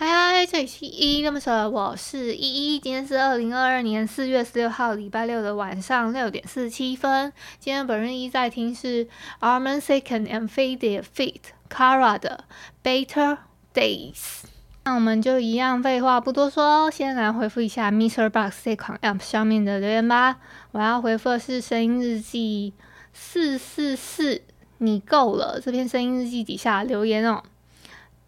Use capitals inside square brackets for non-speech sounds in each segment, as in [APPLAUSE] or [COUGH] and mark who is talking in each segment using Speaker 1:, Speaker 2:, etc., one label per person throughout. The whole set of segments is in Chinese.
Speaker 1: 嗨嗨，这里是依依恋不舍，我是依依。今天是二零二二年四月十六号礼拜六的晚上六点四十七分。今天本日依在听是 arman second and Faded Feet Kara 的 Better Days。那我们就一样废话不多说，先来回复一下 Mr. Box 这款 App 上面的留言吧。我要回复的是声音日记四四四，你够了这篇声音日记底下留言哦。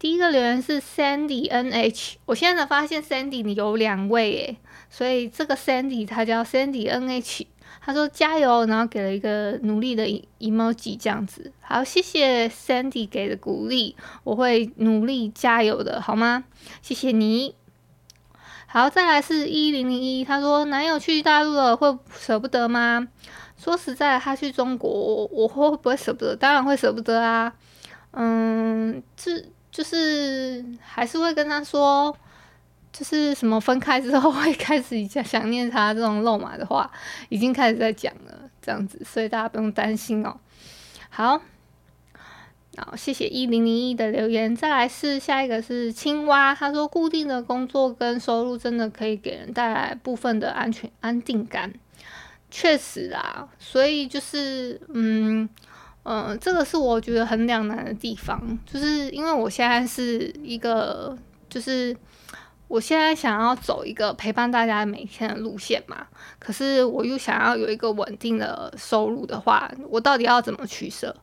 Speaker 1: 第一个留言是 Sandy NH，我现在才发现 Sandy 你有两位诶，所以这个 Sandy 他叫 Sandy NH，他说加油，然后给了一个努力的 emoji 这样子。好，谢谢 Sandy 给的鼓励，我会努力加油的，好吗？谢谢你。好，再来是一零零一，他说男友去大陆了，会舍不得吗？说实在，他去中国，我会不会舍不得？当然会舍不得啊。嗯，这。就是还是会跟他说，就是什么分开之后会开始想想念他这种肉麻的话，已经开始在讲了，这样子，所以大家不用担心哦。好，好，谢谢一零零一的留言。再来是下一个是青蛙，他说固定的工作跟收入真的可以给人带来部分的安全安定感，确实啊，所以就是嗯。嗯，这个是我觉得很两难的地方，就是因为我现在是一个，就是我现在想要走一个陪伴大家每天的路线嘛，可是我又想要有一个稳定的收入的话，我到底要怎么取舍？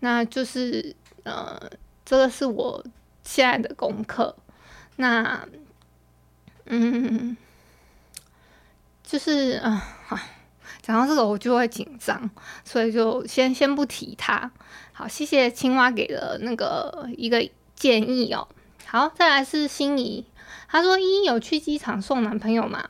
Speaker 1: 那就是，呃，这个是我现在的功课。那，嗯，就是，啊、呃，好。讲到这个我就会紧张，所以就先先不提它。好，谢谢青蛙给的那个一个建议哦。好，再来是心仪，他说依依有去机场送男朋友吗？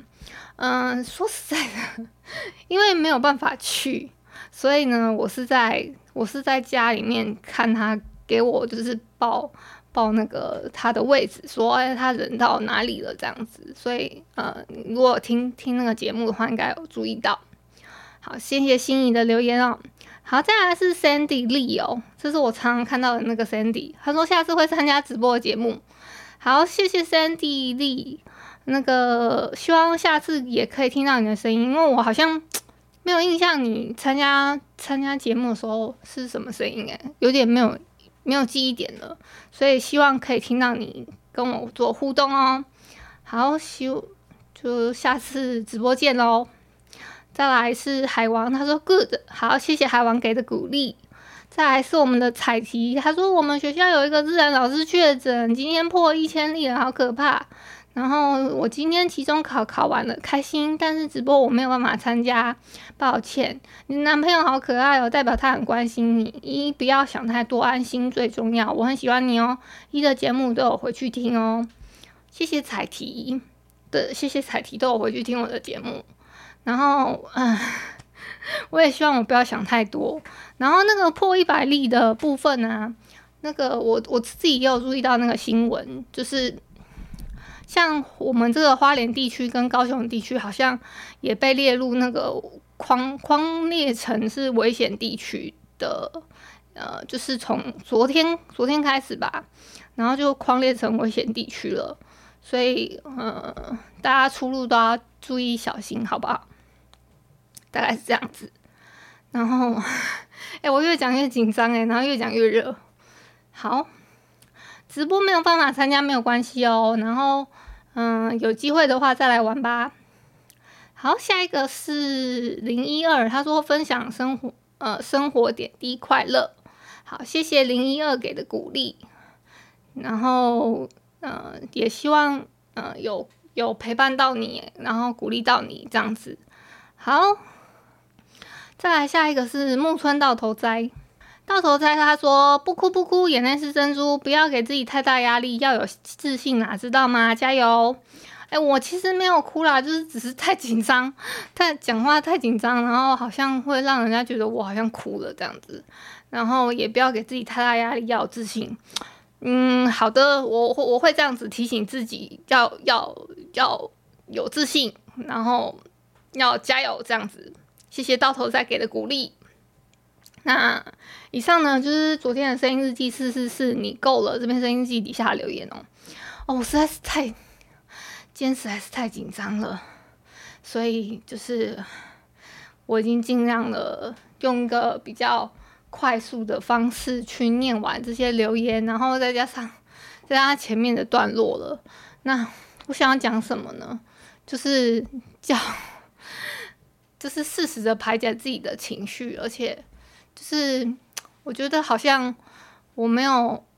Speaker 1: 嗯，说实在的，[LAUGHS] 因为没有办法去，所以呢，我是在我是在家里面看他给我就是报报那个他的位置，说哎他人到哪里了这样子。所以呃，如果听听那个节目的话，应该有注意到。好，谢谢心仪的留言哦。好，再来是 Sandy Lee 哦，这是我常常看到的那个 Sandy。他说下次会参加直播的节目。好，谢谢 Sandy Lee。那个希望下次也可以听到你的声音，因为我好像没有印象你参加参加节目的时候是什么声音诶，有点没有没有记忆点了。所以希望可以听到你跟我做互动哦。好，希就下次直播见喽。再来是海王，他说 good，好，谢谢海王给的鼓励。再来是我们的彩题，他说我们学校有一个自然老师确诊，今天破一千例了，好可怕。然后我今天期中考考完了，开心，但是直播我没有办法参加，抱歉。你男朋友好可爱哦，代表他很关心你。一不要想太多，安心最重要。我很喜欢你哦，一的节目都有回去听哦。谢谢彩题的，谢谢彩题都有回去听我的节目。然后，嗯，我也希望我不要想太多。然后那个破一百例的部分呢、那个我我自己也有注意到那个新闻，就是像我们这个花莲地区跟高雄地区，好像也被列入那个框框列成是危险地区的，呃，就是从昨天昨天开始吧，然后就框列成危险地区了。所以，呃，大家出入都要注意小心，好不好？大概是这样子，然后，哎、我越讲越紧张哎，然后越讲越热。好，直播没有办法参加没有关系哦，然后，嗯、有机会的话再来玩吧。好，下一个是零一二，他说分享生活，呃，生活点滴快乐。好，谢谢零一二给的鼓励。然后，嗯、也希望，嗯、
Speaker 2: 有有陪伴到你，然后鼓励到你这样子。好，再来下一个是木村到头栽。到头栽他说：“不哭不哭，眼泪是珍珠，不要给自己太大压力，要有自信啊，知道吗？加油！”哎、我其实没有哭啦，就是只是太紧张，[LAUGHS] 太讲话太紧张，然后好像会让人家觉得我好像哭了这样子。然后也不要给自己太大压力，要有自信。嗯，好的，我我会这样子提醒自己，要要要有自信，然后要加油这样子。谢谢到头再给的鼓励。那以上呢，就是昨天的声音日记四四四，你够了这边声音日记底下留言哦。哦，我实在是太。今天实在是太紧张了，所以就是我已经尽量了，用一个比较快速的方式去念完这些留言，然后再加上再加上前面的段落了。那我想要讲什么呢？就是叫，就是适时的排解自己的情绪，而且就是我觉得好像我没有，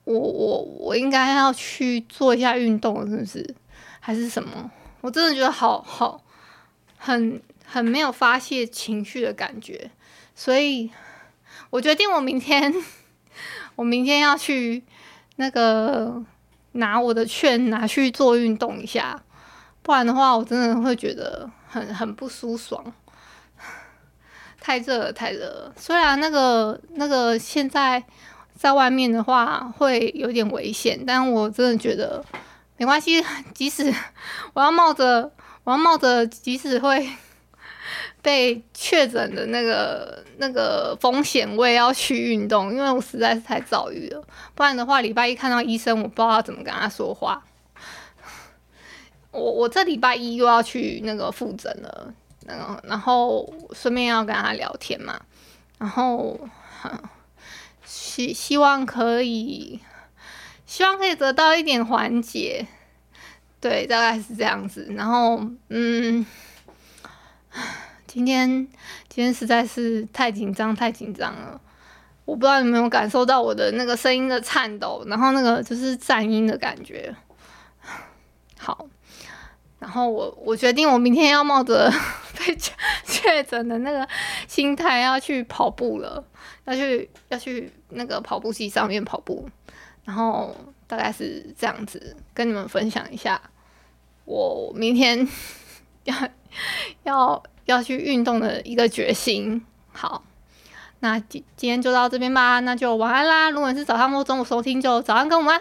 Speaker 2: 我我我应该要去做一下运动，是不是？还是什么？我真的觉得好好，很很没有发泄情绪的感觉，所以我决定我明天，[LAUGHS] 我明天要去那个拿我的券拿去做运动一下，不然的话我真的会觉得很很不舒爽。太热了，太热了。虽然那个那个现在在外面的话会有点危险，但我真的觉得。没关系，[LAUGHS] 即使我要冒着我要冒着即使会被确诊的那个那个风险，我也要去运动，因为我实在是太躁郁了。不然的话，礼拜一看到医生，我不知道怎么跟他说话。我我这礼拜一又要去那个复诊了，然后然后顺便要跟他聊天嘛，然后希希望可以。希望可以得到一点缓解，对，大概是这样子。然后，嗯，今天今天实在是太紧张，太紧张了。我不知道有没有感受到我的那个声音的颤抖，然后那个就是颤音的感觉。[LAUGHS] 好，然后我我决定，我明天要冒着被确 [LAUGHS] 确诊的那个心态要去跑步了，要去要去那个跑步机上面跑步。然后大概是这样子，跟你们分享一下，我明天 [LAUGHS] 要要要去运动的一个决心。好，那今今天就到这边吧，那就晚安啦。如果是早上或中午收听，就早安跟午安。